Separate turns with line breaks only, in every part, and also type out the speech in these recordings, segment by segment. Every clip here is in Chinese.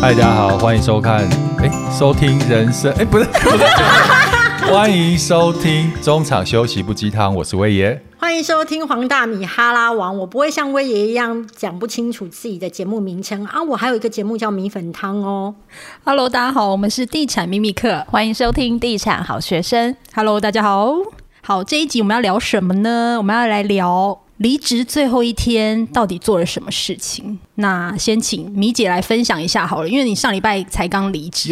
嗨，大家好，欢迎收看，哎，收听人生，哎，不是，不是，欢迎收听中场休息不鸡汤，我是威爷，
欢迎收听黄大米哈拉王。我不会像威爷一样讲不清楚自己的节目名称啊，我还有一个节目叫米粉汤哦。
Hello，大家好，我们是地产秘密课，
欢迎收听地产好学生。
Hello，大家好，好，这一集我们要聊什么呢？我们要来聊。离职最后一天到底做了什么事情？那先请米姐来分享一下好了，因为你上礼拜才刚离职，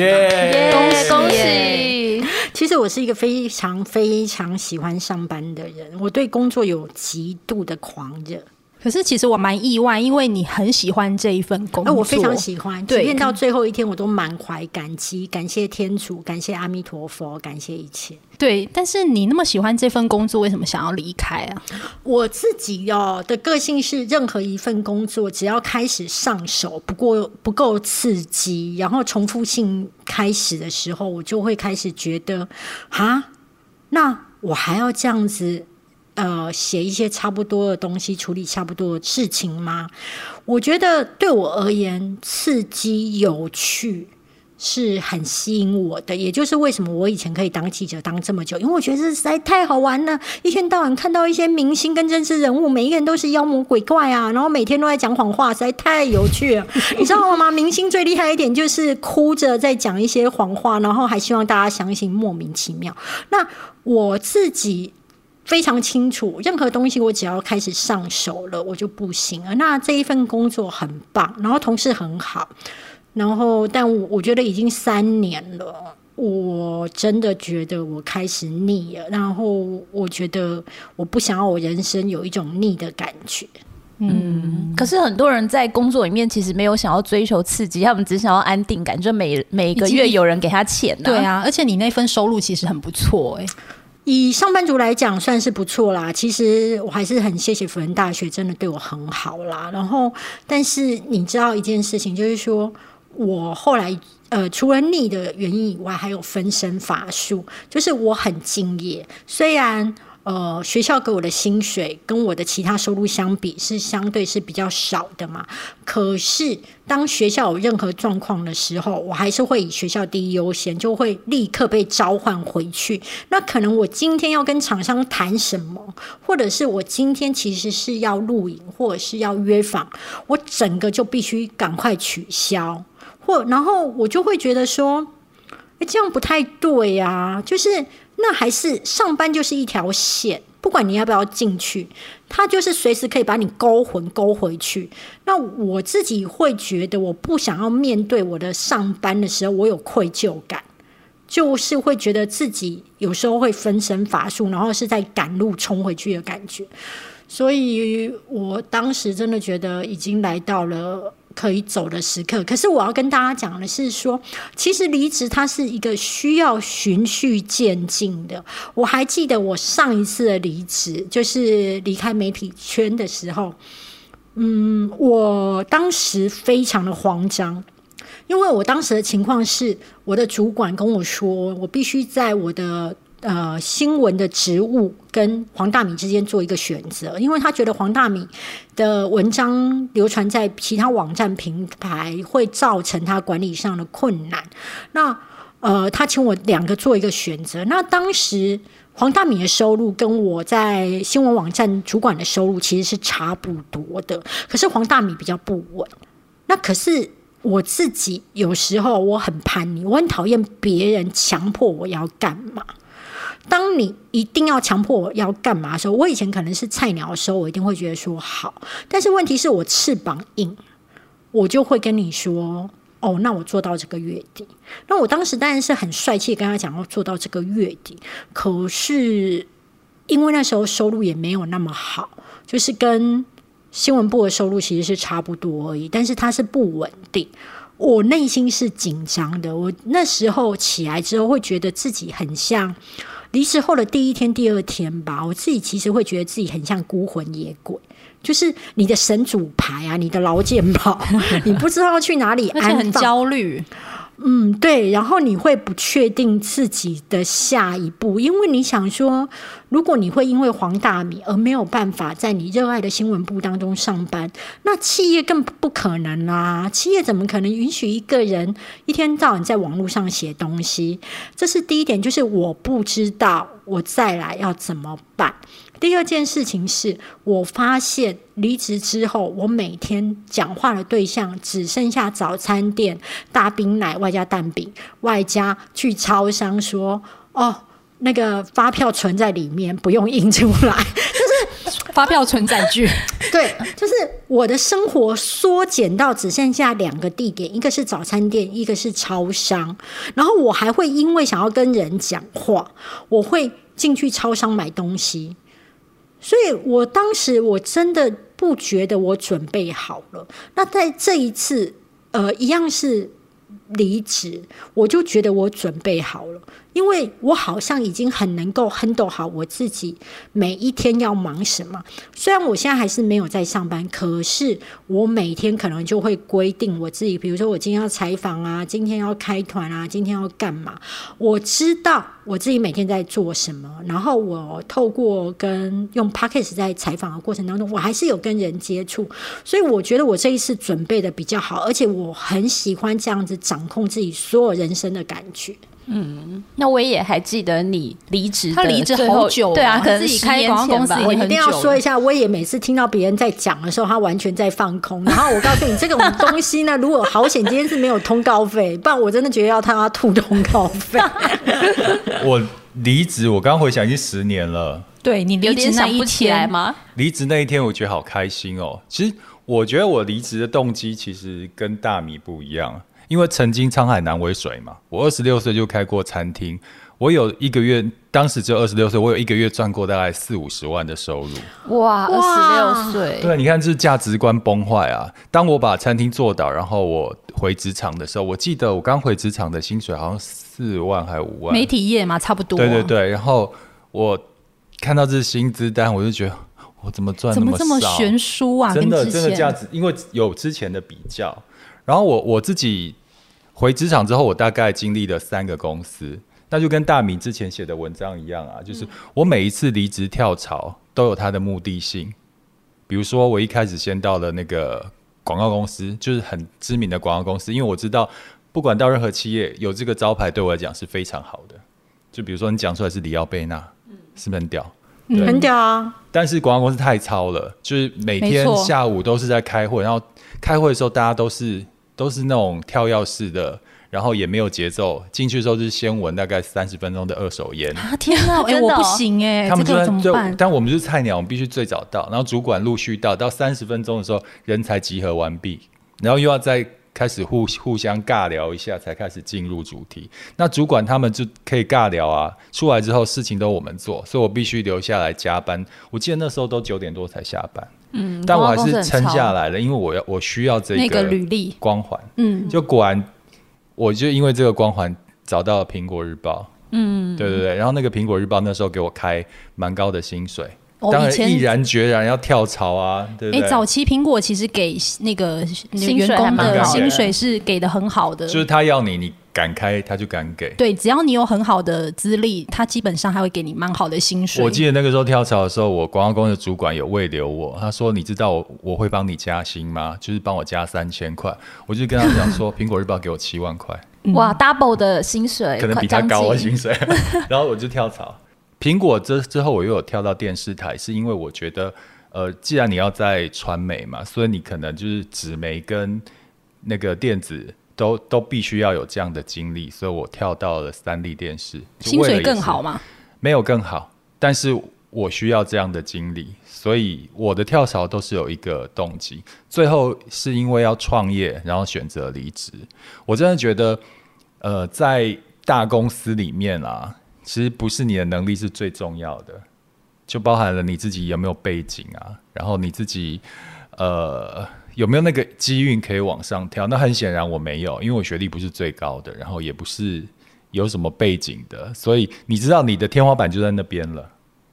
恭喜恭喜！
其实我是一个非常非常喜欢上班的人，我对工作有极度的狂热。
可是其实我蛮意外，因为你很喜欢这一份工作，
我非常喜欢。即便到最后一天，我都满怀感激，感谢天主，感谢阿弥陀佛，感谢一切。
对，但是你那么喜欢这份工作，为什么想要离开啊？
我自己哦的个性是，任何一份工作只要开始上手，不过不够刺激，然后重复性开始的时候，我就会开始觉得，啊，那我还要这样子。呃，写一些差不多的东西，处理差不多的事情吗？我觉得对我而言，刺激、有趣是很吸引我的。也就是为什么我以前可以当记者当这么久，因为我觉得这实在太好玩了。一天到晚看到一些明星跟真实人物，每一个人都是妖魔鬼怪啊，然后每天都在讲谎话，实在太有趣了。你知道吗？明星最厉害一点就是哭着在讲一些谎话，然后还希望大家相信，莫名其妙。那我自己。非常清楚，任何东西我只要开始上手了，我就不行了。那这一份工作很棒，然后同事很好，然后但我我觉得已经三年了，我真的觉得我开始腻了。然后我觉得我不想要我人生有一种腻的感觉。
嗯，可是很多人在工作里面其实没有想要追求刺激，他们只想要安定感，就每每个月有人给他钱。
对啊，而且你那份收入其实很不错哎。
以上班族来讲，算是不错啦。其实我还是很谢谢辅仁大学，真的对我很好啦。然后，但是你知道一件事情，就是说我后来呃，除了逆的原因以外，还有分身乏术，就是我很敬业，虽然。呃，学校给我的薪水跟我的其他收入相比是相对是比较少的嘛。可是当学校有任何状况的时候，我还是会以学校第一优先，就会立刻被召唤回去。那可能我今天要跟厂商谈什么，或者是我今天其实是要录影，或者是要约访，我整个就必须赶快取消，或然后我就会觉得说，哎，这样不太对呀，就是。那还是上班就是一条线，不管你要不要进去，它就是随时可以把你勾魂勾回去。那我自己会觉得，我不想要面对我的上班的时候，我有愧疚感，就是会觉得自己有时候会分身乏术，然后是在赶路冲回去的感觉。所以我当时真的觉得已经来到了。可以走的时刻，可是我要跟大家讲的是说，其实离职它是一个需要循序渐进的。我还记得我上一次的离职，就是离开媒体圈的时候，嗯，我当时非常的慌张，因为我当时的情况是，我的主管跟我说，我必须在我的。呃，新闻的职务跟黄大米之间做一个选择，因为他觉得黄大米的文章流传在其他网站平台会造成他管理上的困难。那呃，他请我两个做一个选择。那当时黄大米的收入跟我在新闻网站主管的收入其实是差不多的，可是黄大米比较不稳。那可是我自己有时候我很叛逆，我很讨厌别人强迫我要干嘛。当你一定要强迫我要干嘛的时候，我以前可能是菜鸟的时候，我一定会觉得说好。但是问题是我翅膀硬，我就会跟你说哦，那我做到这个月底。那我当时当然是很帅气跟他讲要做到这个月底。可是因为那时候收入也没有那么好，就是跟新闻部的收入其实是差不多而已。但是它是不稳定，我内心是紧张的。我那时候起来之后，会觉得自己很像。离职后的第一天、第二天吧，我自己其实会觉得自己很像孤魂野鬼，就是你的神主牌啊，你的劳健保，你不知道去哪里安
很焦虑。
嗯，对，然后你会不确定自己的下一步，因为你想说，如果你会因为黄大米而没有办法在你热爱的新闻部当中上班，那企业更不可能啦。企业怎么可能允许一个人一天到晚在网络上写东西？这是第一点，就是我不知道我再来要怎么办。第二件事情是我发现离职之后，我每天讲话的对象只剩下早餐店、大冰奶外加蛋饼，外加去超商说哦，那个发票存在里面，不用印出来。
就是发票存载具，
对，就是我的生活缩减到只剩下两个地点，一个是早餐店，一个是超商。然后我还会因为想要跟人讲话，我会进去超商买东西。所以我当时我真的不觉得我准备好了。那在这一次，呃，一样是离职，我就觉得我准备好了。因为我好像已经很能够 handle 好我自己每一天要忙什么。虽然我现在还是没有在上班，可是我每天可能就会规定我自己，比如说我今天要采访啊，今天要开团啊，今天要干嘛？我知道我自己每天在做什么。然后我透过跟用 p o c k e t 在采访的过程当中，我还是有跟人接触，所以我觉得我这一次准备的比较好，而且我很喜欢这样子掌控自己所有人生的感觉。
嗯，那我也还记得你离职，
他离职好久，
对啊，可能
自己开广告公司，
我一定要说一下，我也每次听到别人在讲的时候，他完全在放空。然后我告诉你，这种东西呢，如果好险今天是没有通告费，不然我真的觉得要他吐通告费。
我离职，我刚回想已经十年了。
对你离职那一天
吗？
离职那一天，我觉得好开心哦。其实我觉得我离职的动机其实跟大米不一样。因为曾经沧海难为水嘛，我二十六岁就开过餐厅，我有一个月，当时只有二十六岁，我有一个月赚过大概四五十万的收入。
哇，二十六岁，
对，你看这是价值观崩坏啊！当我把餐厅做倒，然后我回职场的时候，我记得我刚回职场的薪水好像四万还五万，
媒体业嘛，差不多。
对对对，然后我看到这薪资单，我就觉得我怎么赚
怎么这么悬殊啊？
真的真的价值，因为有之前的比较。然后我我自己回职场之后，我大概经历了三个公司，那就跟大明之前写的文章一样啊，就是我每一次离职跳槽都有它的目的性。比如说，我一开始先到了那个广告公司，就是很知名的广告公司，因为我知道不管到任何企业，有这个招牌对我来讲是非常好的。就比如说你讲出来是里奥贝纳，是不是很屌？
很屌啊！
但是广告公司太糙了，就是每天下午都是在开会，然后开会的时候大家都是。都是那种跳跃式的，然后也没有节奏。进去的时候是先闻大概三十分钟的二手烟。
啊天哪！哎，我不行哎，
他们就
怎么办？
但我们是菜鸟，我们必须最早到，然后主管陆续到，到三十分钟的时候人才集合完毕，然后又要再开始互互相尬聊一下，才开始进入主题。那主管他们就可以尬聊啊，出来之后事情都我们做，所以我必须留下来加班。我记得那时候都九点多才下班。嗯，但我还是撑下来了，因为我要我需要这
个履历
光环。嗯，就果然，我就因为这个光环找到了苹果日报。嗯，对对对，然后那个苹果日报那时候给我开蛮高的薪水，当然毅然决然要跳槽啊。哎，
早期苹果其实给那个员工的薪水是给的很好的，
就是他要你你。敢开他就敢给，
对，只要你有很好的资历，他基本上还会给你蛮好的薪水。
我记得那个时候跳槽的时候，我广告公司的主管有慰留我，他说：“你知道我我会帮你加薪吗？就是帮我加三千块。”我就跟他讲说：“苹果日报给我七万块，
哇，double 的薪水，
可能比他高的薪水。”然后我就跳槽。苹果之之后，我又有跳到电视台，是因为我觉得，呃，既然你要在传媒嘛，所以你可能就是纸媒跟那个电子。都都必须要有这样的经历，所以我跳到了三立电视，
薪水更好吗？
没有更好，但是我需要这样的经历，所以我的跳槽都是有一个动机。最后是因为要创业，然后选择离职。我真的觉得，呃，在大公司里面啊，其实不是你的能力是最重要的，就包含了你自己有没有背景啊，然后你自己，呃。有没有那个机运可以往上跳？那很显然我没有，因为我学历不是最高的，然后也不是有什么背景的，所以你知道你的天花板就在那边了。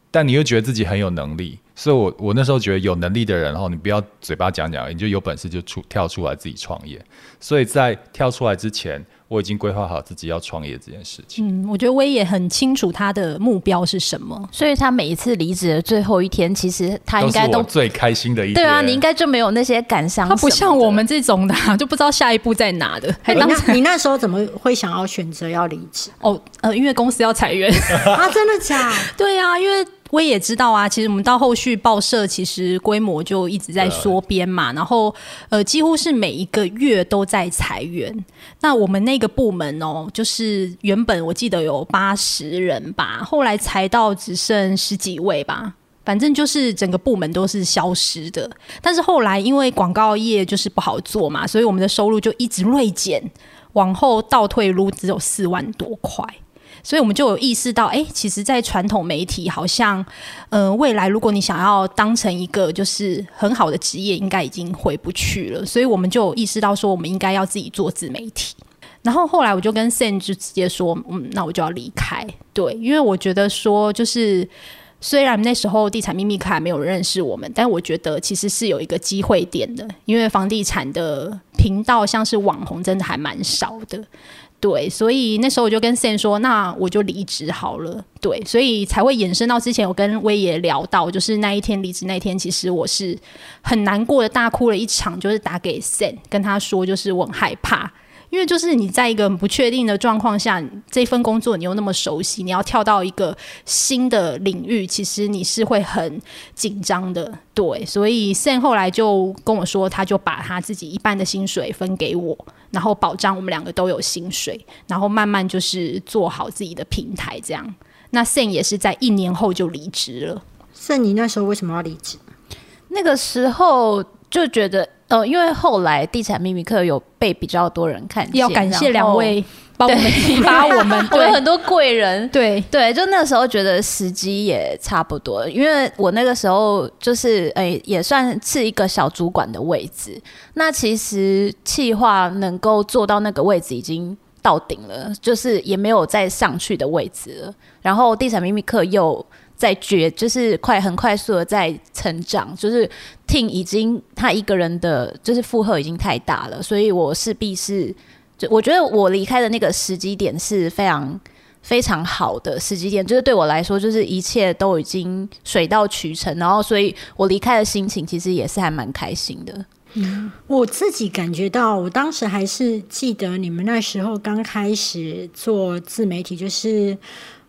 但你又觉得自己很有能力，所以我我那时候觉得有能力的人，然后你不要嘴巴讲讲，你就有本事就出跳出来自己创业。所以在跳出来之前，我已经规划好自己要创业这件事情。
嗯，我觉得威也很清楚他的目标是什么，
所以他每一次离职的最后一天，其实他应该都
都最开心的一天。
对啊，你应该就没有那些感伤什么的。
他不像我们这种的啊、就不知道下一步在哪的，还
你
当
那你那时候怎么会想要选择要离职
哦呃，因为公司要裁员。
啊？真的假？
对啊，因为威也知道啊，其实我们到后续报社其实规模就一直在缩编嘛，然后呃几乎是每一个月都在裁员。那我们那个部门哦，就是原本我记得有八十人吧，后来裁到只剩十几位吧。反正就是整个部门都是消失的，但是后来因为广告业就是不好做嘛，所以我们的收入就一直锐减，往后倒退撸只有四万多块。所以我们就有意识到，哎、其实，在传统媒体，好像，呃，未来如果你想要当成一个就是很好的职业，应该已经回不去了。所以我们就有意识到说，我们应该要自己做自媒体。然后后来我就跟 san 就直接说，嗯，那我就要离开。对，因为我觉得说，就是虽然那时候地产秘密课还没有认识我们，但我觉得其实是有一个机会点的，因为房地产的频道像是网红，真的还蛮少的。对，所以那时候我就跟 Sam 说，那我就离职好了。对，所以才会衍生到之前我跟威爷聊到，就是那一天离职那天，其实我是很难过的，大哭了一场，就是打给 Sam 跟他说，就是我很害怕。因为就是你在一个不确定的状况下，这份工作你又那么熟悉，你要跳到一个新的领域，其实你是会很紧张的。对，所以 Sam 后来就跟我说，他就把他自己一半的薪水分给我，然后保障我们两个都有薪水，然后慢慢就是做好自己的平台这样。那 Sam 也是在一年后就离职了。
是你那时候为什么要离职？
那个时候就觉得，呃，因为后来地产秘密课有被比较多人看见，
要感谢两位 帮我们 提拔我们，
我有很多贵人。
对，
对，就那时候觉得时机也差不多，因为我那个时候就是诶、也算是一个小主管的位置。那其实企划能够做到那个位置已经到顶了，就是也没有再上去的位置了。然后地产秘密课又在绝，就是快很快速的在成长，就是听已经他一个人的就是负荷已经太大了，所以我势必是，就我觉得我离开的那个时机点是非常。非常好的时机点，就是对我来说，就是一切都已经水到渠成，然后所以我离开的心情其实也是还蛮开心的。
我自己感觉到，我当时还是记得你们那时候刚开始做自媒体，就是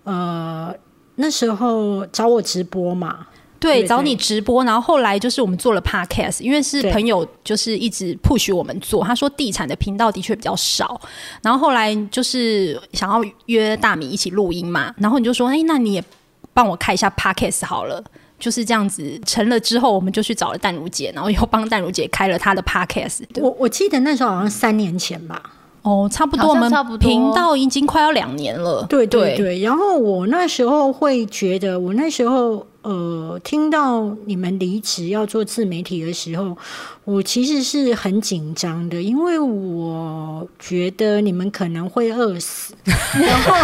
呃那时候找我直播嘛，
对，找你直播，然后后来就是我们做了 podcast，因为是朋友就是一直 push 我们做，他说地产的频道的确比较少，然后后来就是想要约大米一起录音嘛，然后你就说，哎，那你也帮我开一下 podcast 好了。就是这样子成了之后，我们就去找了淡如姐，然后又帮淡如姐开了她的 podcast。
我我记得那时候好像三年前吧，
哦，差不多，我们频道已经快要两年了。
对对对，然后我那时候会觉得，我那时候呃听到你们离职要做自媒体的时候，我其实是很紧张的，因为我觉得你们可能会饿死，然后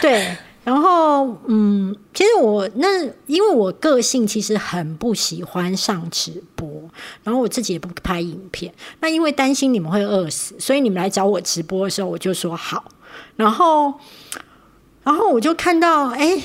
对。然后，嗯，其实我那因为我个性其实很不喜欢上直播，然后我自己也不拍影片。那因为担心你们会饿死，所以你们来找我直播的时候，我就说好。然后，然后我就看到，哎，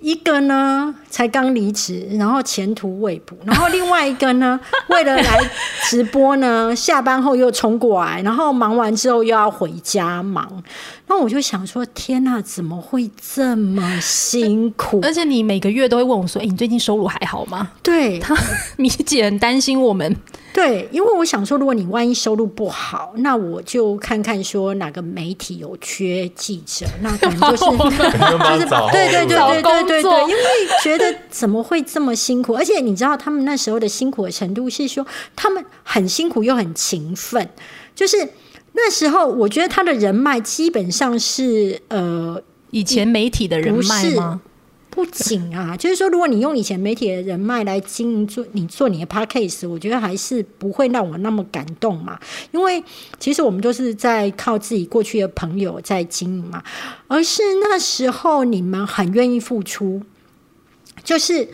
一个呢才刚离职，然后前途未卜，然后另外一个呢，为了来直播呢，下班后又冲过来，然后忙完之后又要回家忙。那我就想说，天哪，怎么会这么辛苦？
而且你每个月都会问我说：“哎、你最近收入还好吗
对他？”
米姐很担心我们，
对，因为我想说，如果你万一收入不好，那我就看看说哪个媒体有缺记者，那可能就是就是对对对对对对对，因为觉得怎么会这么辛苦？而且你知道他们那时候的辛苦的程度是说，他们很辛苦又很勤奋，就是那时候我觉得他的人脉基本上是呃
以前媒体的人脉吗？
不仅啊，就是说，如果你用以前媒体的人脉来经营做你做你的 podcast，我觉得还是不会让我那么感动嘛。因为其实我们都是在靠自己过去的朋友在经营嘛，而是那时候你们很愿意付出，就是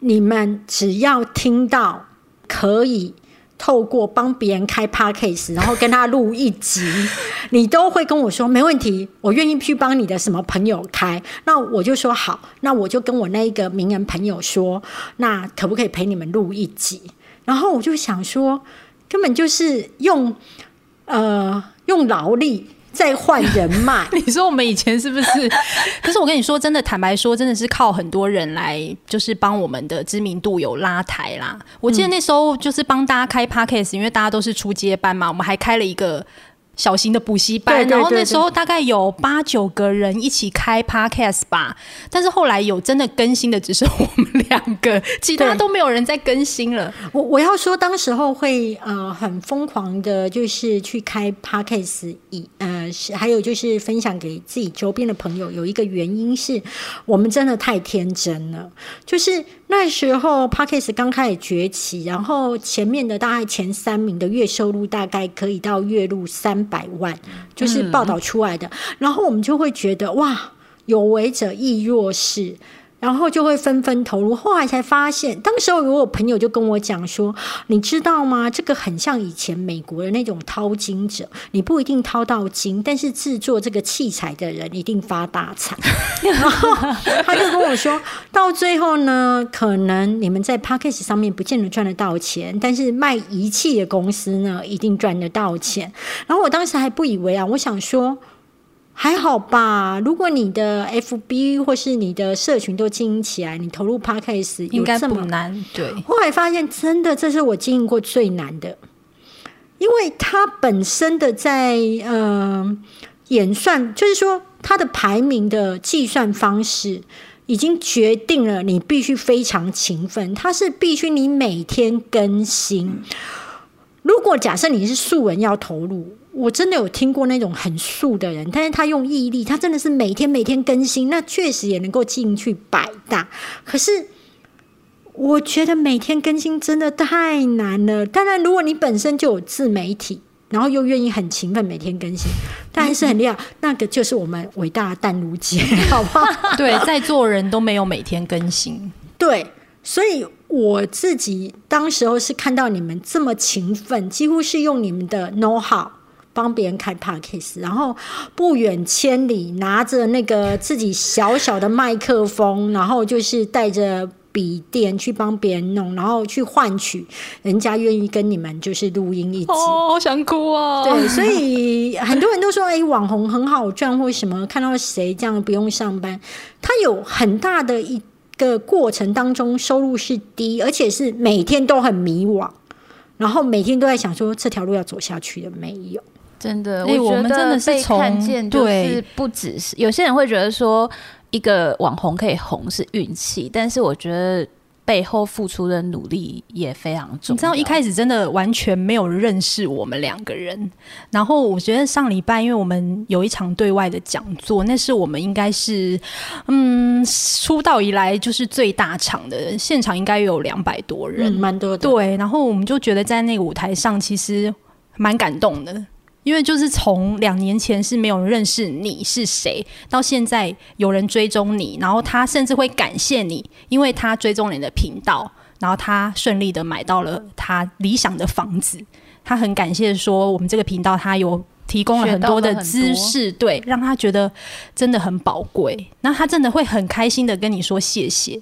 你们只要听到可以透过帮别人开 podcast，然后跟他录一集，你都会跟我说没问题，我愿意去帮你的什么朋友开。那我就说好，那我就跟我那一个名人朋友说，那可不可以陪你们录一集？然后我就想说，根本就是用呃用劳力。在换人脉，
你说我们以前是不是？可是我跟你说，真的，坦白说，真的是靠很多人来，就是帮我们的知名度有拉抬啦。我记得那时候就是帮大家开 podcast，因为大家都是出街班嘛，我们还开了一个。小型的补习班，然后那时候大概有八九个人一起开 podcast 吧，但是后来有真的更新的只是我们两个，其他都没有人在更新了。
我我要说，当时候会呃很疯狂的，就是去开 podcast，以呃是还有就是分享给自己周边的朋友，有一个原因是我们真的太天真了，就是那时候 podcast 刚开始崛起，然后前面的大概前三名的月收入大概可以到月入三。百万就是报道出来的，然后我们就会觉得哇，有为者亦若是。然后就会纷纷投入。后来才发现，当时候有朋友就跟我讲说：“你知道吗？这个很像以前美国的那种淘金者，你不一定淘到金，但是制作这个器材的人一定发大财。”然后他就跟我说：“到最后呢，可能你们在 p a c k a g e 上面不见得赚得到钱，但是卖仪器的公司呢，一定赚得到钱。”然后我当时还不以为啊，我想说。还好吧，如果你的 FB 或是你的社群都经营起来，你投入 Podcast
应该不难。对，
后来发现真的这是我经营过最难的，因为它本身的在呃演算，就是说它的排名的计算方式已经决定了你必须非常勤奋，它是必须你每天更新。如果假设你是素人要投入。我真的有听过那种很素的人，但是他用毅力，他真的是每天每天更新，那确实也能够进去百大。可是我觉得每天更新真的太难了。当然，如果你本身就有自媒体，然后又愿意很勤奋每天更新，当然是很厉害。那个就是我们伟大的淡如姐，好不好？
对，在座人都没有每天更新。
对，所以我自己当时候是看到你们这么勤奋，几乎是用你们的 know how。帮别人开 podcast，然后不远千里拿着那个自己小小的麦克风，然后就是带着笔电去帮别人弄，然后去换取人家愿意跟你们就是录音一起。
哦，好想哭啊！
对，所以很多人都说，哎，网红很好赚，或什么看到谁这样不用上班，他有很大的一个过程当中收入是低，而且是每天都很迷惘，然后每天都在想说这条路要走下去的没有。
真的，我觉得被看见就是不只是有些人会觉得说一个网红可以红是运气，但是我觉得背后付出的努力也非常重要。你
知道一开始真的完全没有认识我们两个人，然后我觉得上礼拜因为我们有一场对外的讲座，那是我们应该是嗯出道以来就是最大场的现场，应该有两百多人，
蛮多的。
对，然后我们就觉得在那个舞台上其实蛮感动的。因为就是从两年前是没有人认识你是谁，到现在有人追踪你，然后他甚至会感谢你，因为他追踪你的频道，然后他顺利的买到了他理想的房子，他很感谢说我们这个频道他有提供了很多的知识，对，让他觉得真的很宝贵，那他真的会很开心的跟你说谢谢。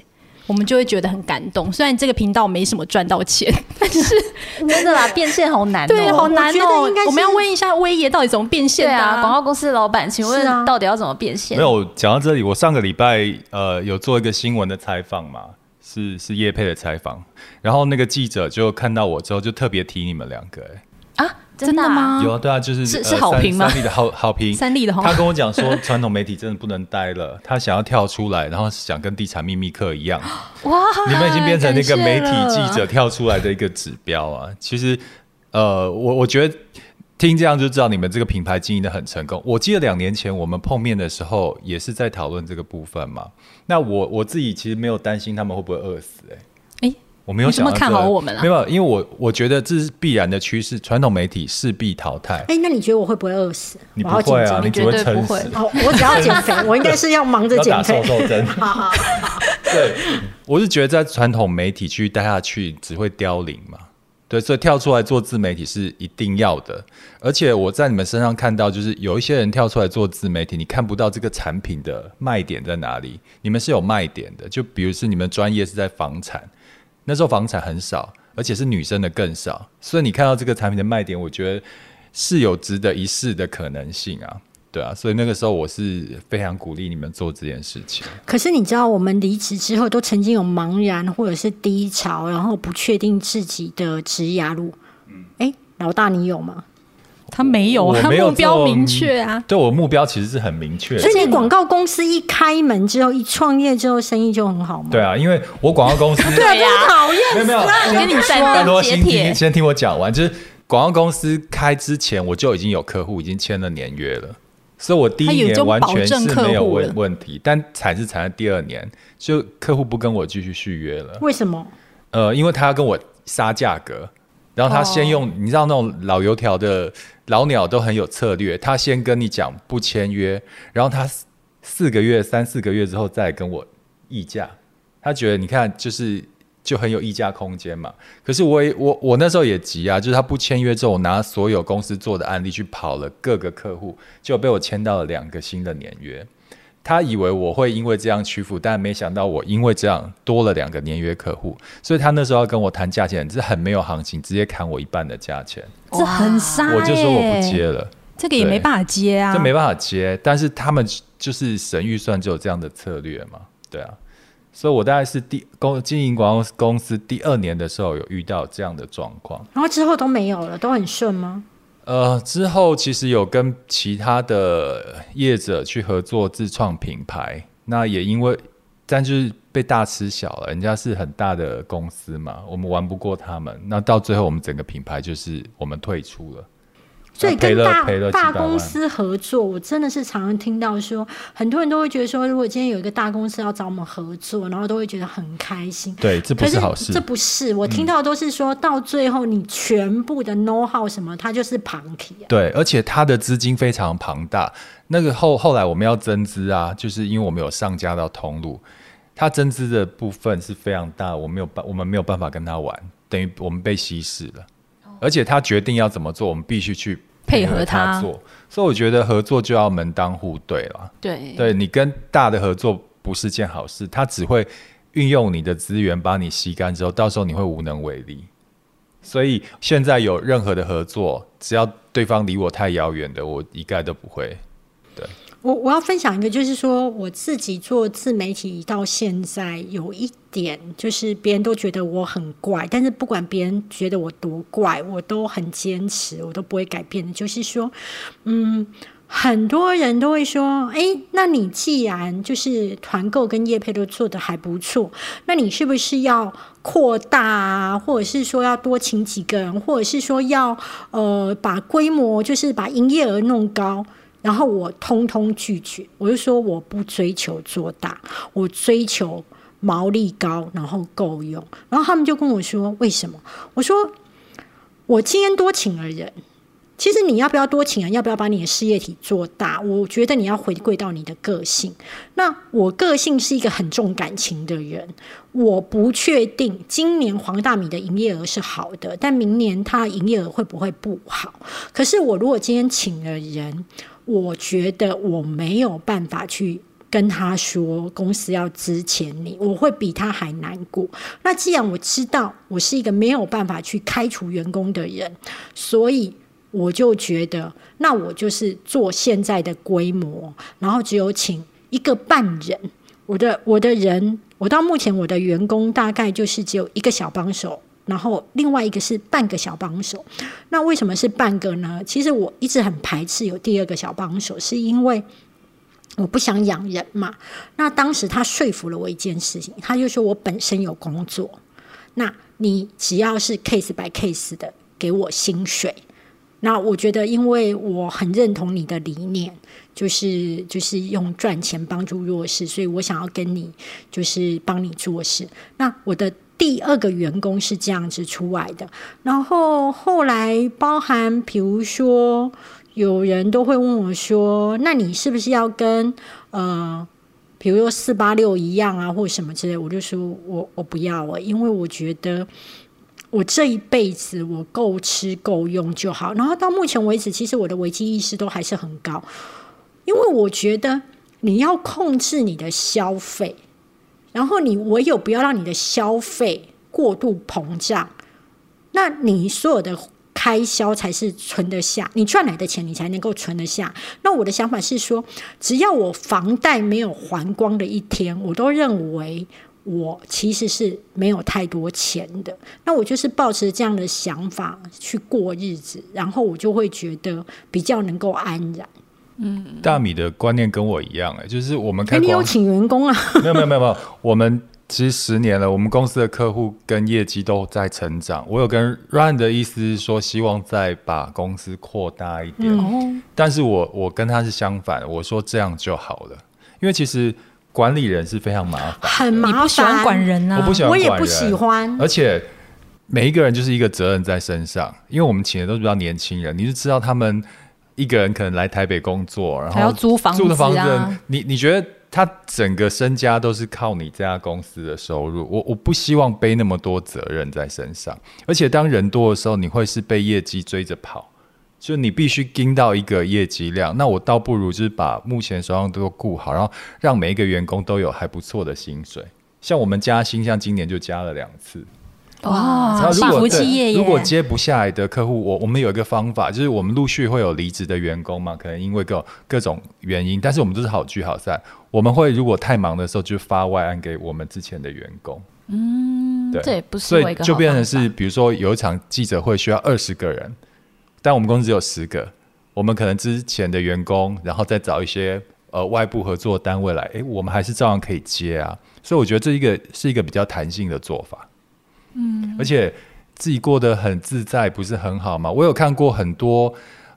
我们就会觉得很感动，虽然这个频道没什么赚到钱，但是
真的啦，变现好难，
对，好难哦。
我
们要问一下威爷，到底怎么变现
啊？广告公司的老板，请问到底要怎么变现？
没有讲到这里，我上个礼拜呃有做一个新闻的采访嘛，是是叶佩的采访，然后那个记者就看到我之后，就特别提你们两个，
哎啊。真的
吗？
有啊，对啊，就是
是是好评吗？
三立的好好评，
三立的。
他跟我讲说，传统媒体真的不能待了，他想要跳出来，然后想跟地产秘密课一样。哇！你们已经变成那个媒体记者跳出来的一个指标啊。其实，呃，我我觉得听这样就知道你们这个品牌经营的很成功。我记得两年前我们碰面的时候，也是在讨论这个部分嘛。那我我自己其实没有担心他们会不会饿死，哎。我没有
想这么看好我们啊
没有，因为我我觉得这是必然的趋势，传统媒体势必淘汰。
哎、那你觉得我会不会饿死？
你不会啊，你只会撑
绝对不会
死。
哦，我只要减肥，我应该是要忙着 减肥
瘦。瘦针。
好 好好，
对，我是觉得在传统媒体去待下去只会凋零嘛。对，所以跳出来做自媒体是一定要的。而且我在你们身上看到，就是有一些人跳出来做自媒体，你看不到这个产品的卖点在哪里。你们是有卖点的，就比如是你们专业是在房产，那时候房产很少，而且是女生的更少，所以你看到这个产品的卖点，我觉得是有值得一试的可能性啊。对啊，所以那个时候我是非常鼓励你们做这件事情。
可是你知道，我们离职之后都曾经有茫然或者是低潮，然后不确定自己的职涯路。嗯哎、老大，你有吗？
他没有啊，
我没有
目标明确啊。
对我目标其实是很明确
所。以你广告公司一开门之后，一创业之后，生意就很好吗？
对啊，因为我广告公司
对啊，讨厌
没有没有，
我跟你说
拜托先
截铁
听先听我讲完，就是广告公司开之前我就已经有客户已经签了年约了，所以我第一年完全是没有问问题，但惨是惨在第二年，就客户不跟我继续续约了，
为什么？
呃，因为他要跟我杀价格，然后他先用、你知道那种老油条的老鸟都很有策略，他先跟你讲不签约，然后他四四个月、三四个月之后再跟我议价，他觉得你看就是就很有议价空间嘛。可是我也我我那时候也急啊，就是他不签约之后，我拿所有公司做的案例去跑了各个客户，就被我签到了两个新的年约。他以为我会因为这样屈服，但没想到我因为这样多了两个年约客户，所以他那时候要跟我谈价钱，是很没有行情，直接砍我一半的价钱，
这很傻、欸，
我就说我不接了，
这个也没办法接啊，
这没办法接。但是他们就是神预算就有这样的策略嘛，对啊，所以我大概是第公经营广告公司第二年的时候有遇到这样的状况。
然后之后都没有了，都很顺吗？
呃，之后其实有跟其他的业者去合作自创品牌，那也因为，但就是被大吃小了，人家是很大的公司嘛，我们玩不过他们，那到最后我们整个品牌就是我们退出了，
所以跟大大公司合作，我真的是常常听到说，很多人都会觉得说，如果今天有一个大公司要找我们合作，然后都会觉得很开心。
对，这不
可
是好事
这。不是我听到都是说、到最后，你全部的 know how 什么，它就是庞体啊。
对，而且它的资金非常庞大。那个后后来我们要增资啊，就是因为我们有上架到通路，它增资的部分是非常大，我没有办我们没有办法跟他玩，等于我们被稀释了。而且他决定要怎么做，我们必须去
配合
合
他
做。所以我觉得合作就要门当户对了。
对
对你跟大的合作不是件好事，他只会运用你的资源把你吸干之后，到时候你会无能为力。所以现在有任何的合作，只要对方离我太遥远的，我一概都不会。
我我要分享一个，就是说我自己做自媒体到现在有一点，就是别人都觉得我很怪，但是不管别人觉得我多怪，我都很坚持，我都不会改变的。就是说，嗯，很多人都会说，哎，那你既然就是团购跟业配都做得还不错，那你是不是要扩大啊，或者是说要多请几个人，或者是说要呃把规模，就是把营业额弄高？然后我通通拒绝，我就说我不追求做大，我追求毛利高，然后够用。然后他们就跟我说为什么？我说我今天多请了人，其实你要不要多请人，要不要把你的事业体做大？我觉得你要回归到你的个性。那我个性是一个很重感情的人，我不确定今年黄大米的营业额是好的，但明年它营业额会不会不好？可是我如果今天请了人，我觉得我没有办法去跟他说公司要支钱你，我会比他还难过。那既然我知道我是一个没有办法去开除员工的人，所以我就觉得，那我就是做现在的规模，然后只有请一个半人。我的我的人，我到目前我的员工大概就是只有一个小帮手。然后另外一个是半个小帮手，那为什么是半个呢？其实我一直很排斥有第二个小帮手，是因为我不想养人嘛。那当时他说服了我一件事情，他就说我本身有工作，那你只要是 case by case 的给我薪水，那我觉得，因为我很认同你的理念，就是就是用赚钱帮助弱势，所以我想要跟你就是帮你做事。那我的第二个员工是这样子出来的，然后后来包含比如说有人都会问我说：“那你是不是要跟呃，比如说四八六一样啊，或者什么之类？”我就说我我不要了，因为我觉得。我这一辈子我够吃够用就好，然后到目前为止，其实我的危机意识都还是很高，因为我觉得你要控制你的消费，然后你唯有不要让你的消费过度膨胀，那你所有的开销才是存得下，你赚来的钱你才能够存得下。那我的想法是说，只要我房贷没有还光的一天，我都认为。我其实是没有太多钱的，那我就是抱持这样的想法去过日子，然后我就会觉得比较能够安然。
嗯，大米的观念跟我一样，哎，就是我们开
你有请员工啊？
没有没有没有没有，我们其实十年了，我们公司的客户跟业绩都在成长。我有跟 Run 的意思是说，希望再把公司扩大一点，但是我我跟他是相反，我说这样就好了，因为其实。管理人是非常麻烦，
很麻烦。
不喜欢管人啊，
我不喜欢，
我也不喜欢。
而且每一个人就是一个责任在身上，因为我们请的都是比较年轻人，你就知道他们一个人可能来台北工作，然后
要租房
子。租的房
子，
你你觉得他整个身家都是靠你这家公司的收入？我我不希望背那么多责任在身上，而且当人多的时候，你会是被业绩追着跑。就你必须盯到一个业绩量，那我倒不如就是把目前手上都顾好，然后让每一个员工都有还不错的薪水。像我们加薪，像今年就加了两次。
哇，幸福企业
如果接不下来的客户，我我们有一个方法，就是我们陆续会有离职的员工嘛，可能因为各各种原因，但是我们都是好聚好散。我们会如果太忙的时候，就发外案给我们之前的员工。
嗯，对，不是，
所以就变成是，比如说有一场记者会需要二十个人。但我们公司只有十个，我们可能之前的员工，然后再找一些呃外部合作单位来，诶，我们还是照样可以接啊。所以我觉得这一个是一个比较弹性的做法，嗯，而且自己过得很自在，不是很好吗？我有看过很多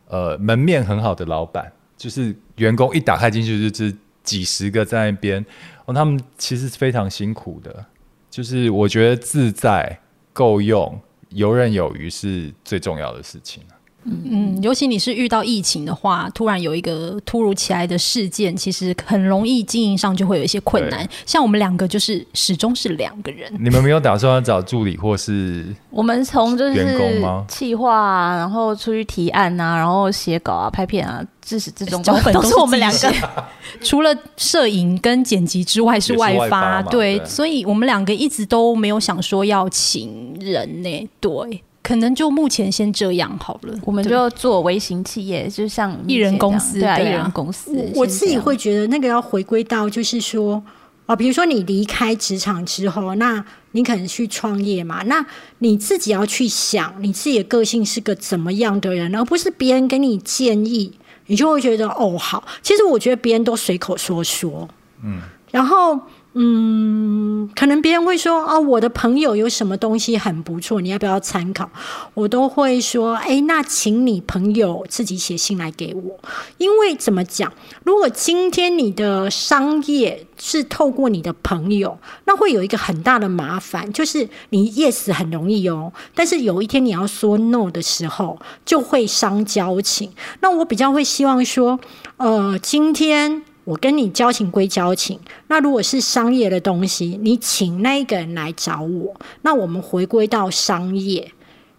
呃门面很好的老板，就是员工一打开进去就是几十个在那边，哦，他们其实是非常辛苦的，就是我觉得自在、够用、游刃有余是最重要的事情。
嗯，尤其你是遇到疫情的话，突然有一个突如其来的事件，其实很容易经营上就会有一些困难。像我们两个就是始终是两个人。
你们没有打算要找助理或是？
我们从就是企划，然后出去提案啊，然后写稿啊、拍片啊，自始至终
脚本
都是我们两个。
除了摄影跟剪辑之外是
外
发，对，所以我们两个一直都没有想说要请人呢。对。可能就目前先这样好了，
我们就做微型企业，就像
艺人公司，
对啊，艺人公司。
我自己会觉得那个要回归到，就是说啊，比如说你离开职场之后，那你可能去创业嘛，那你自己要去想你自己的个性是个怎么样的人，而不是别人给你建议，你就会觉得哦好。其实我觉得别人都随口说说，嗯，然后。嗯，可能别人会说啊，我的朋友有什么东西很不错，你要不要参考？我都会说，哎，那请你朋友自己写信来给我。因为怎么讲，如果今天你的商业是透过你的朋友，那会有一个很大的麻烦，就是你 yes 很容易哦，但是有一天你要说 no 的时候，就会伤交情。那我比较会希望说，呃，今天。我跟你交情归交情，那如果是商业的东西，你请那一个人来找我，那我们回归到商业。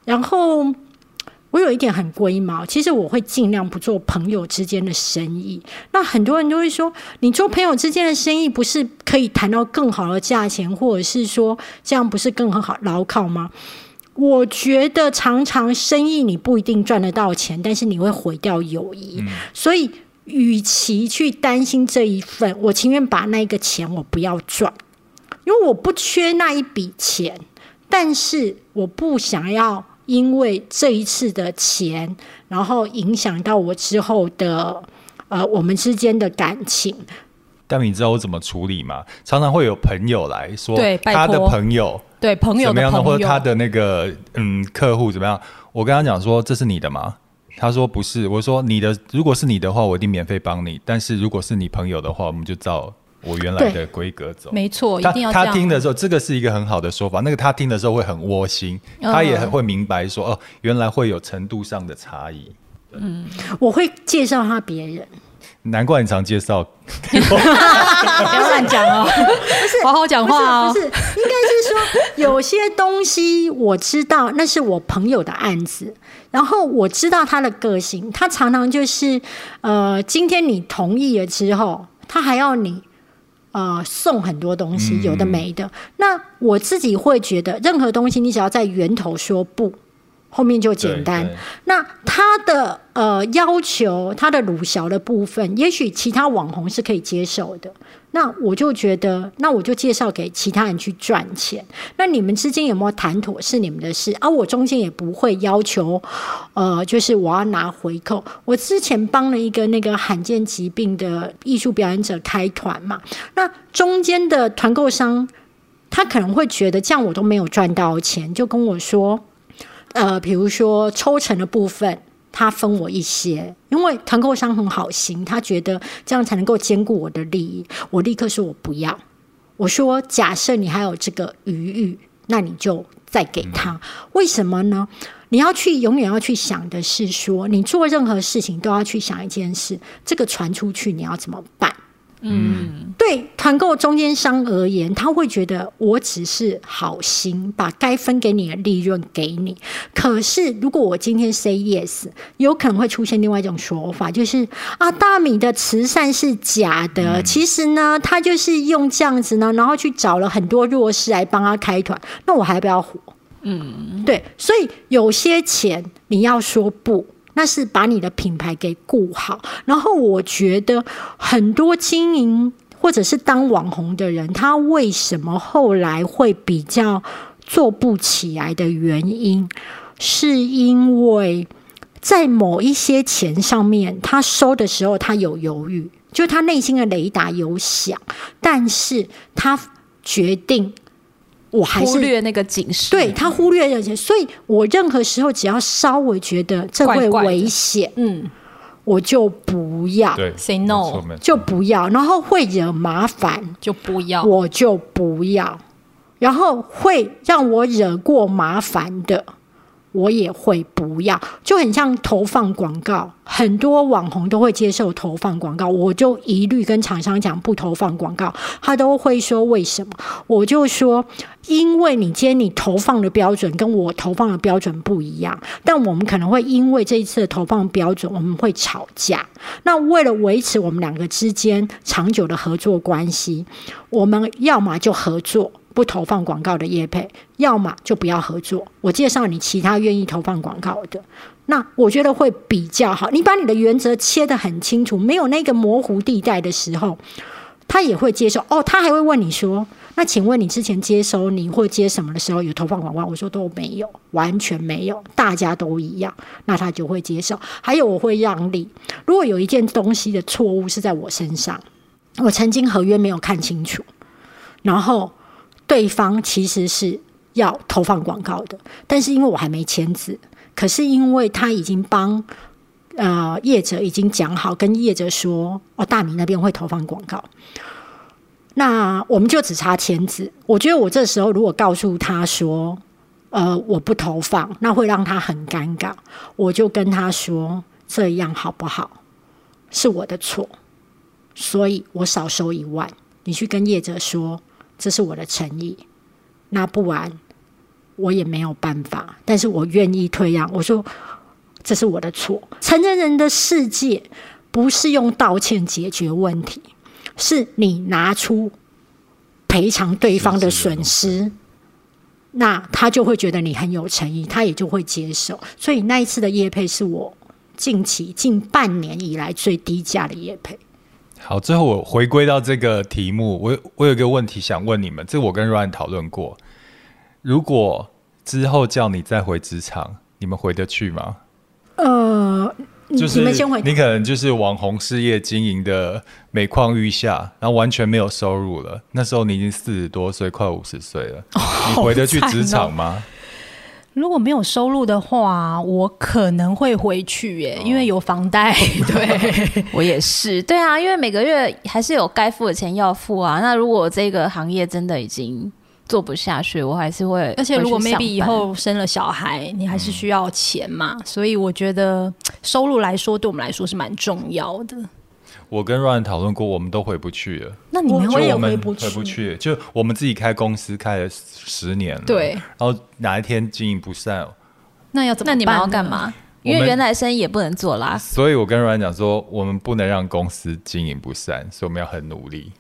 然后我有一点很龟毛，其实我会尽量不做朋友之间的生意。那很多人都会说，你做朋友之间的生意，不是可以谈到更好的价钱，或者是说这样不是更很好牢靠吗？我觉得常常生意你不一定赚得到钱，但是你会毁掉友谊，所以。与其去担心这一份，我情愿把那个钱我不要赚，因为我不缺那一笔钱，但是我不想要因为这一次的钱，然后影响到我之后的呃我们之间的感情。
但你知道我怎么处理吗？常常会有朋友来说，
对，
他的朋友，
对朋友
怎么样的，或者他的那个嗯客户怎么样？我跟他讲说，这是你的吗？他说不是，我说你的如果是你的话，我一定免费帮你。但是如果是你朋友的话，我们就照我原来的规格走。
没错，一定要这样。
他听的时候，这个是一个很好的说法。那个他听的时候会很窝心，他也很会明白说哦，原来会有程度上的差异。
嗯我会介绍他别人，
难怪你常介绍，
不要乱讲哦，不是好好讲
不是
话哦
不。是，应该是说有些东西我知道那是我朋友的案子，然后我知道他的个性，他常常就是呃，今天你同意了之后，他还要你。呃，送很多东西，有的没的。那我自己会觉得，任何东西你只要在源头说不，后面就简单。那他的呃要求，他的鲁小的部分，也许其他网红是可以接受的。那我就觉得，那我就介绍给其他人去赚钱。那你们之间有没有谈妥是你们的事啊？我中间也不会要求，呃，就是我要拿回扣。我之前帮了一个那个罕见疾病的艺术表演者开团嘛，那中间的团购商他可能会觉得这样我都没有赚到钱，就跟我说，呃，比如说抽成的部分。他分我一些，因为团购商很好心，他觉得这样才能够兼顾我的利益。我立刻说我不要，我说假设你还有这个余裕，那你就再给他。为什么呢？你要去永远要去想的是说，你做任何事情都要去想一件事，这个传出去你要怎么办？
嗯，
对团购中间商而言，他会觉得我只是好心，把该分给你的利润给你。可是如果我今天 say yes，有可能会出现另外一种说法，就是啊，大米的慈善是假的，其实呢，他就是用这样子呢，然后去找了很多弱势来帮他开团，那我还不要活？嗯，对，所以有些钱你要说不。那是把你的品牌给顾好，然后我觉得很多经营或者是当网红的人，他为什么后来会比较做不起来的原因，是因为在某一些钱上面，他收的时候他有犹豫，就他内心的雷达有响，但是他决定我还是
忽略那个警示，
对他忽略了这些，所以我任何时候只要稍微觉得这会
怪怪的。
危险，
嗯。
我就不要，
对
，say no
就不要，然后会惹麻烦，
就不要。
我就不要，然后会让我惹过麻烦的。我也会不要，就很像投放广告，很多网红都会接受投放广告，我就一律跟厂商讲不投放广告，他都会说为什么？我就说，因为你今天你投放的标准跟我投放的标准不一样，但我们可能会因为这一次的投放标准，我们会吵架。那为了维持我们两个之间长久的合作关系，我们要么就合作。不投放广告的业配，要么就不要合作。我介绍你其他愿意投放广告的，那我觉得会比较好。你把你的原则切得很清楚，没有那个模糊地带的时候，他也会接受。哦，他还会问你说：“那请问你之前接收你或接什么的时候有投放广告？”我说都没有，完全没有，大家都一样。那他就会接受。还有我会让利，如果有一件东西的错误是在我身上，我曾经合约没有看清楚，然后。对方其实是要投放广告的，但是因为我还没签字，可是因为他已经帮呃业者已经讲好，跟业者说哦，大米那边会投放广告，那我们就只差签字。我觉得我这时候如果告诉他说呃我不投放，那会让他很尴尬。我就跟他说这样好不好？是我的错，所以我少收一万，你去跟业者说。这是我的诚意，那不然我也没有办法，但是我愿意退让。我说这是我的错。成年人的世界不是用道歉解决问题，是你拿出赔偿对方的损失，那他就会觉得你很有诚意，他也就会接受。所以那一次的业配是我近期近半年以来最低价的业配。
好，最后我回归到这个题目，我我有一个问题想问你们，这我跟 Ryan 讨论过。如果之后叫你再回职场，你们回得去吗？
呃，
就是
你们先回
你可能就是网红事业经营的每况愈下，然后完全没有收入了。那时候你已经四十多岁，快五十岁了，你回得去职场吗？
如果没有收入的话，我可能会回去耶，因为有房贷。对，
我也是。对啊，因为每个月还是有该付的钱要付啊。那如果这个行业真的已经做不下去，我还是会。
而且如果 maybe 以后生了小孩，你还是需要钱嘛，所以我觉得 收入来说，对我们来说是蛮重要的。
我跟 Ryan 讨论过，我们都回不去了。
那你们
也回不去
回不去，就我们自己开公司开了十年了，
对
然后哪一天经营不善，
那要怎么办？
那你们要干？嘛？因为原来生意也不能做啦。
所以我跟 Ryan 讲说，我们不能让公司经营不善，所以我们要很努力。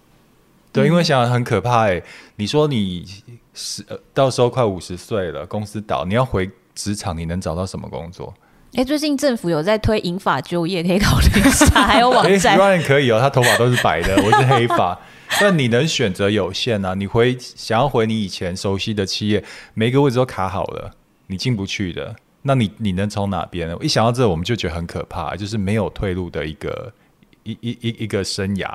对，因为想想很可怕哎、你说你十、呃、到时候快五十岁了，公司倒，你要回职场，你能找到什么工作？
哎、最近政府有在推银发就业，可以考虑一下，还有网
哎
站。
，Ryan 可以哦，他头发都是白的，我是黑发。但你能选择有限啊，你回想要回你以前熟悉的企业，每个位置都卡好了，你进不去的。那你你能从哪边呢？一想到这，我们就觉得很可怕，就是没有退路的一个一一一一个生涯。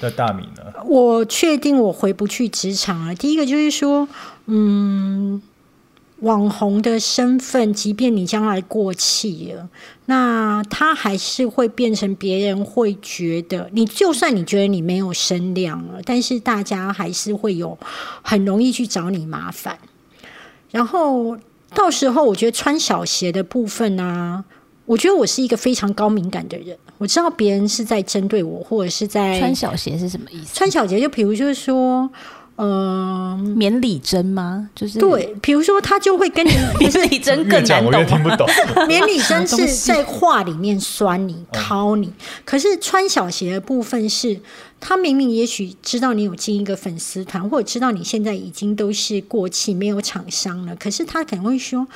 那大米呢？
我确定我回不去职场了。第一个就是说，嗯，网红的身份，即便你将来过气了，那他还是会变成别人会觉得你，就算你觉得你没有声量了，但是大家还是会有很容易去找你麻烦。然后到时候，我觉得穿小鞋的部分啊，我觉得我是一个非常高敏感的人，我知道别人是在针对我，或者是在
穿小鞋是什么意思？
穿小鞋，就比如就是说，嗯、
免礼针吗？就是
对，比如说他就会跟你，不 是
免礼针更难
懂我越听
懂吗。
不懂。
免礼针是在话里面酸你、掏你，可是穿小鞋的部分是，他明明也许知道你有进一个粉丝团，或者知道你现在已经都是过气没有厂商了，可是他可能会说：“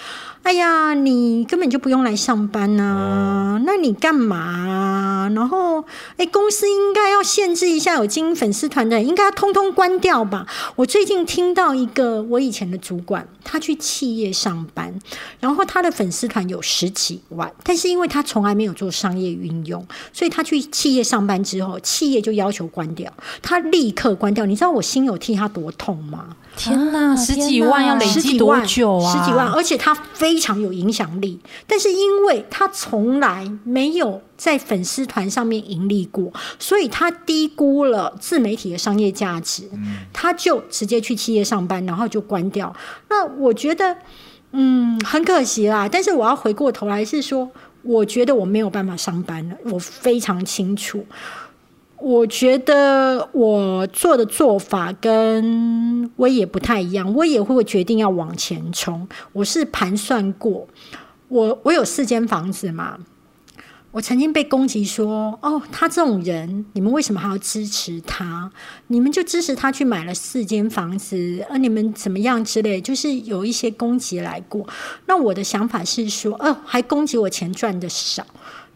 哎呀，你根本就不用来上班呐、那你干嘛啊？然后，哎，公司应该要限制一下有经营粉丝团的人，应该要通通关掉吧？”我最近听到一个我以前的主管，他去企业上班，然后他的粉丝团有十几万，但是因为他从来没有做商业运用，所以他去企业上班之后，企业就要求关掉，他立刻关掉。你知道我心有替他多痛吗？
天哪，
啊
十几万要累积多
十几万，
久啊？
十几万，而且他非常有影响力，但是因为他从来没有在粉丝团上面盈利过，所以他低估了自媒体的商业价值，他就直接去企业上班，然后就关掉。那我觉得，嗯，很可惜啦。但是我要回过头来是说，我觉得我没有办法上班了，我非常清楚。我觉得我做的做法跟威也不太一样，威也会决定要往前冲。我是盘算过，我我有四间房子嘛，我曾经被攻击说，哦，他这种人，你们为什么还要支持他？你们就支持他去买了四间房子，呃，你们怎么样之类，就是有一些攻击来过。那我的想法是说，哦，还攻击我钱赚的少。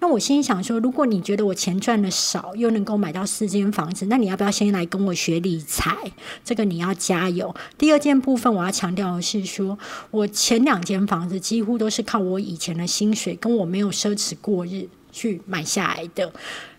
那我心想说，如果你觉得我钱赚的少，又能够买到四间房子，那你要不要先来跟我学理财？这个你要加油。第二件部分，我要强调的是说，我前两间房子几乎都是靠我以前的薪水，跟我没有奢侈过日去买下来的。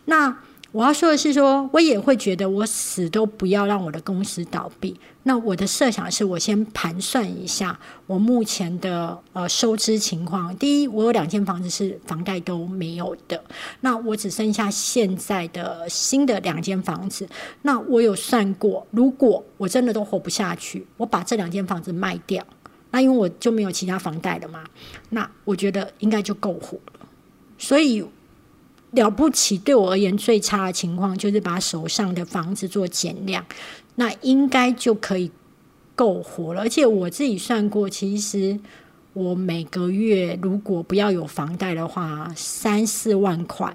那我要说的是说，我也会觉得我死都不要让我的公司倒闭。那我的设想是我先盘算一下我目前的呃收支情况。第一，我有两间房子是房贷都没有的，那我只剩下现在的新的两间房子。那我有算过，如果我真的都活不下去，我把这两间房子卖掉，那因为我就没有其他房贷了嘛，那我觉得应该就够活了。所以了不起，对我而言最差的情况就是把手上的房子做减量，那应该就可以够活了。而且我自己算过，其实我每个月如果不要有房贷的话，三四万块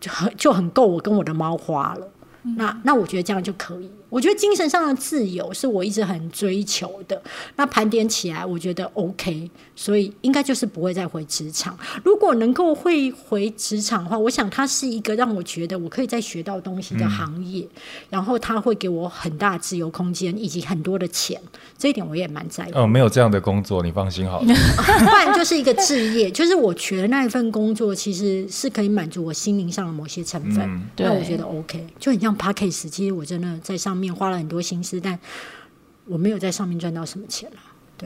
就很就很够我跟我的猫花了。那那我觉得这样就可以。我觉得精神上的自由是我一直很追求的。那盘点起来，我觉得 OK，所以应该就是不会再回职场。如果能够会回职场的话，我想它是一个让我觉得我可以再学到东西的行业，然后它会给我很大自由空间以及很多的钱，这一点我也蛮在意。
哦，没有这样的工作，你放心好了。
不然就是一个置业，就是我觉得那一份工作其实是可以满足我心灵上的某些成分，
嗯
那我觉得 OK，就很像 p a c k a g e 其实我真的在上面花了很多心思，但我没有在上面赚到什么钱了。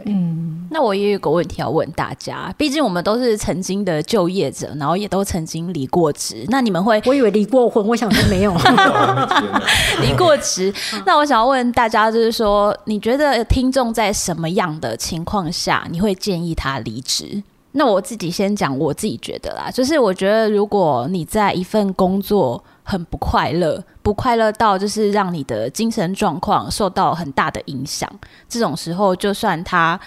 嗯。
那我也有个问题要问大家，毕竟我们都是曾经的就业者，然后也都曾经离过职。那你们会
我以为离过婚，我想说没有。
离过职？那我想要问大家，就是说，你觉得听众在什么样的情况下，你会建议他离职？那我自己先讲我自己觉得啦，就是我觉得如果你在一份工作很不快乐，不快乐到就是让你的精神状况受到很大的影响，这种时候，就算他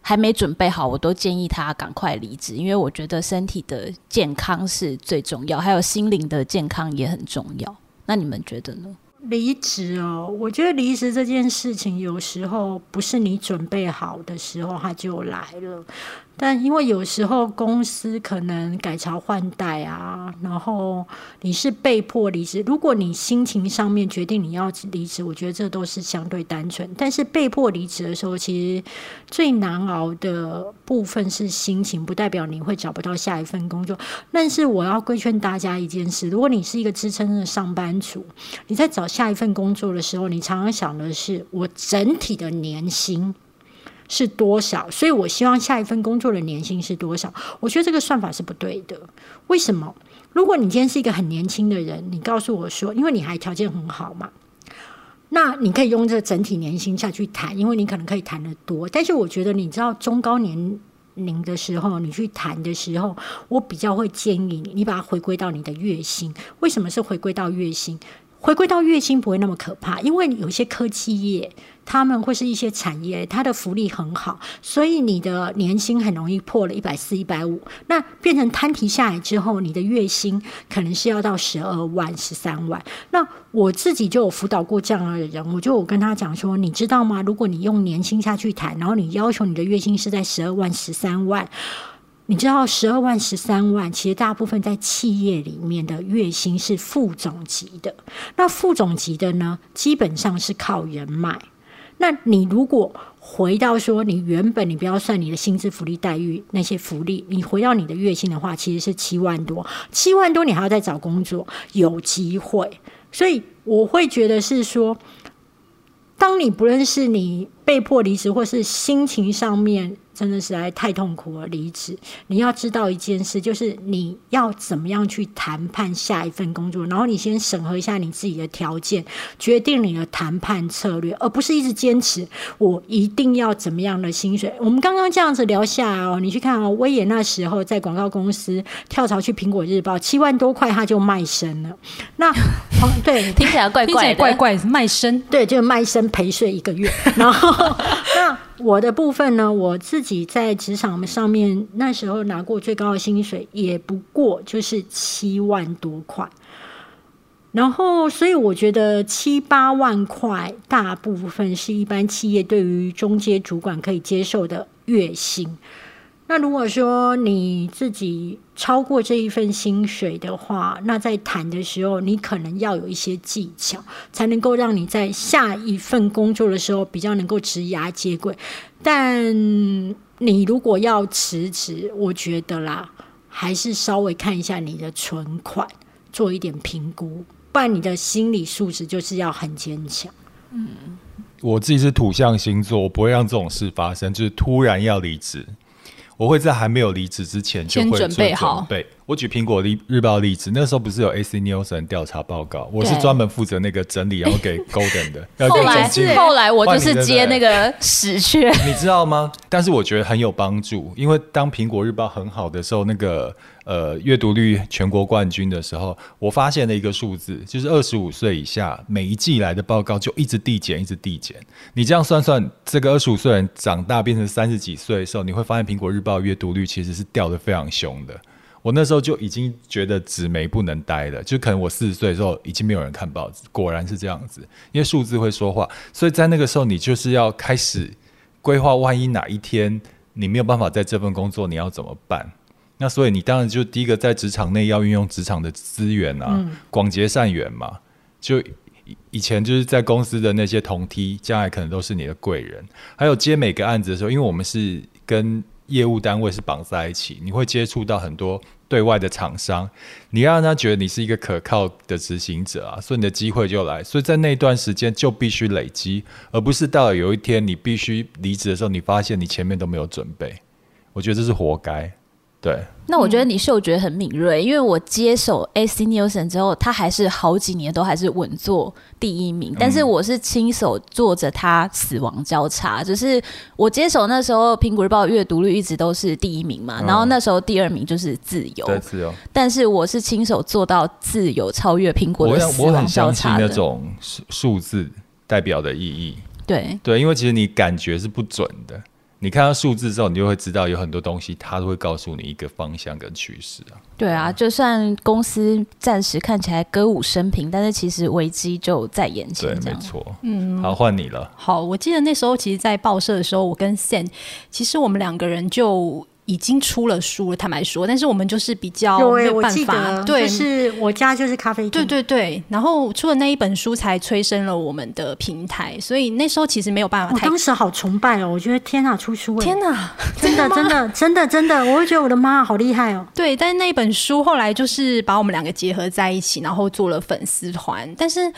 还没准备好，我都建议他赶快离职，因为我觉得身体的健康是最重要，还有心灵的健康也很重要。那你们觉得呢？
离职哦，我觉得离职这件事情有时候不是你准备好的时候，它就来了。但因为有时候公司可能改朝换代啊，然后你是被迫离职。如果你心情上面决定你要离职，我觉得这都是相对单纯。但是被迫离职的时候，其实最难熬的部分是心情，不代表你会找不到下一份工作。但是我要规劝大家一件事：如果你是一个支撑的上班族，你在找下一份工作的时候，你常常想的是我整体的年薪。是多少？所以我希望下一份工作的年薪是多少？我觉得这个算法是不对的。为什么？如果你今天是一个很年轻的人，你告诉我说，因为你还条件很好嘛，那你可以用这整体年薪下去谈，因为你可能可以谈得多。但是我觉得，你知道中高年龄的时候，你去谈的时候，我比较会建议你，你把它回归到你的月薪。为什么是回归到月薪？回归到月薪不会那么可怕，因为有些科技业。他们会是一些产业，它的福利很好，所以你的年薪很容易破了一百四、一百五。那变成摊提下来之后，你的月薪可能是要到十二万、十三万。那我自己就有辅导过这样的人，我就我跟他讲说，你知道吗？如果你用年薪下去谈，然后你要求你的月薪是在十二万、十三万，你知道十二万、十三万，其实大部分在企业里面的月薪是副总级的。那副总级的呢，基本上是靠人脉。那你如果回到说，你原本你不要算你的薪资福利待遇那些福利，你回到你的月薪的话，其实是七万多，七万多你还要再找工作，有机会。所以我会觉得是说，当你不论是你被迫离职，或是心情上面。真的实在太痛苦了，离职。你要知道一件事，就是你要怎么样去谈判下一份工作，然后你先审核一下你自己的条件，决定你的谈判策略，而不是一直坚持我一定要怎么样的薪水。我们刚刚这样子聊下来哦，你去看哦，威也那时候在广告公司跳槽去苹果日报，七万多块他就卖身了。那对，
听起来怪怪
怪怪卖身，
对，就卖身陪睡一个月，然后那。我的部分呢，我自己在职场上面那时候拿过最高的薪水，也不过就是七万多块。然后，所以我觉得七八万块，大部分是一般企业对于中阶主管可以接受的月薪。那如果说你自己超过这一份薪水的话，那在谈的时候，你可能要有一些技巧，才能够让你在下一份工作的时候比较能够直牙接轨。但你如果要辞职，我觉得啦，还是稍微看一下你的存款，做一点评估，不然你的心理素质就是要很坚强。
嗯，我自己是土象星座，我不会让这种事发生，就是突然要离职。我会在还没有离职之前就会准备好。对。我举苹果日日报例子，那时候不是有 AC Nielsen 调查报告，我是专门负责那个整理，然后给 Golden 的。
后来是后来我就是接那个屎缺，
你知道吗？但是我觉得很有帮助，因为当苹果日报很好的时候，那个呃阅读率全国冠军的时候，我发现了一个数字，就是二十五岁以下每一季来的报告就一直递减，一直递减。你这样算算，这个二十五岁人长大变成三十几岁的时候，你会发现苹果日报阅读率其实是掉的非常凶的。我那时候就已经觉得纸媒不能待了，就可能我四十岁的时候已经没有人看报纸，果然是这样子，因为数字会说话，所以在那个时候你就是要开始规划，万一哪一天你没有办法在这份工作，你要怎么办？那所以你当然就第一个在职场内要运用职场的资源啊，广结善缘嘛。就以前就是在公司的那些同梯，将来可能都是你的贵人。还有接每个案子的时候，因为我们是跟业务单位是绑在一起，你会接触到很多对外的厂商，你要让他觉得你是一个可靠的执行者啊，所以你的机会就来。所以在那段时间就必须累积，而不是到了有一天你必须离职的时候，你发现你前面都没有准备。我觉得这是活该。对，
那我觉得你嗅觉很敏锐，因为我接手 AC Nielsen 之后，他还是好几年都还是稳坐第一名，但是我是亲手做着他死亡交叉，就是我接手那时候，苹果日报阅读率一直都是第一名嘛，然后那时候第二名就是自由，
对自由，
但是我是亲手做到自由超越苹果的死亡交叉
那种数数字代表的意义，
对。
对，因为其实你感觉是不准的。你看到数字之后，你就会知道有很多东西，它都会告诉你一个方向跟趋势啊。
对啊，就算公司暂时看起来歌舞升平，但是其实危机就在眼前。
对，没错。嗯，好，换你了。
好，我记得那时候，其实，在报社的时候，我跟 Sam，其实我们两个人就。已经出了书了，坦白说，但是我们就是比较没有办法，
对，是我家就是咖啡
对对对。然后出了那一本书，才催生了我们的平台，所以那时候其实没有办法。
我当时好崇拜哦，我觉得天哪，出书！
天哪，
真的真的真的真的，我会觉得我的妈好厉害哦。
对，但是那一本书后来就是把我们两个结合在一起，然后做了粉丝团。但是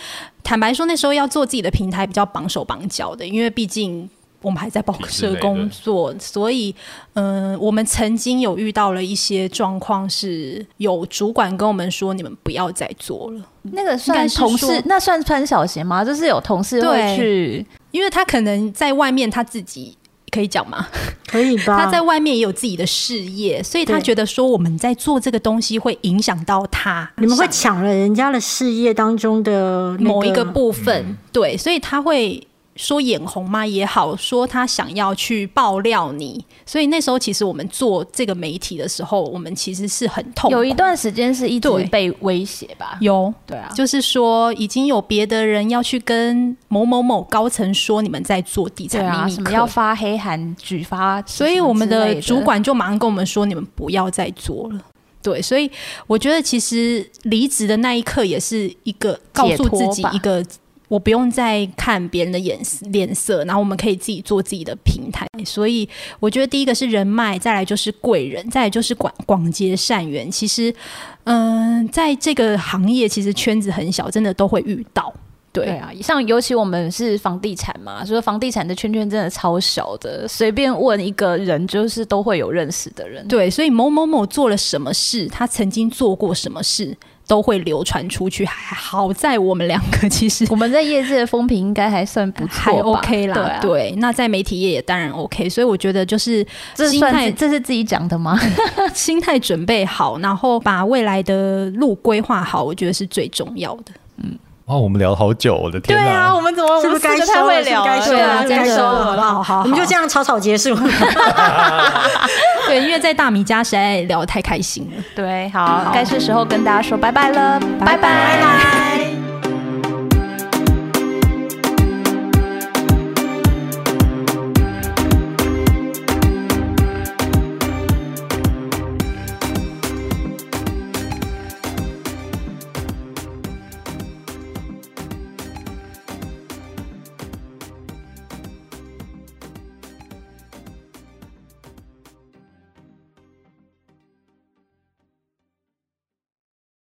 坦白说，那时候要做自己的平台比较绑手绑脚的，因为毕竟。我们还在报社工作，所以，嗯，我们曾经有遇到了一些状况，是有主管跟我们说：“你们不要再做了。”
那个算同事，那算穿小鞋吗？就是有同事会去，
因为他可能在外面他自己可以讲吗？
可以吧？
他在外面也有自己的事业，所以他觉得说我们在做这个东西会影响到他，
你们会抢了人家的事业当中的
某一个部分，对，所以他会。说眼红吗也好，说他想要去爆料你，所以那时候其实我们做这个媒体的时候，我们其实是很痛。
有一段时间是一直被威胁吧？
有，
对啊，
就是说已经有别的人要去跟某某某高层说你们在做地产秘密，
什么要发黑函举发，
所以我们的主管就马上跟我们说你们不要再做了。对，所以我觉得其实离职的那一刻也是一个告诉自己一个。我不用再看别人的眼脸色，然后我们可以自己做自己的平台。所以我觉得第一个是人脉，再来就是贵人，再来就是广广结善缘。其实，嗯，在这个行业，其实圈子很小，真的都会遇到。对
啊，像尤其我们是房地产嘛，所以房地产的圈圈真的超小的，随便问一个人，就是都会有认识的人。
对，所以某某某做了什么事，他曾经做过什么事。都会流传出去，还好在我们两个 其实
我们在业界的风评应该还算不错，
还 OK 啦。对，那在媒体业也当然 OK，所以我觉得就是
心态，这是自己讲的吗？
心态准备好，然后把未来的路规划好，我觉得是最重要的。
嗯。哇，我们聊了好久，我的天
对啊，我们怎么
是不是该
太会聊
了？对啊，
该收了，好不好？好，
我们就这样草草结束。
对，因为在大米家实在聊得太开心了。
对，好，该是时候跟大家说拜拜了，拜拜拜拜。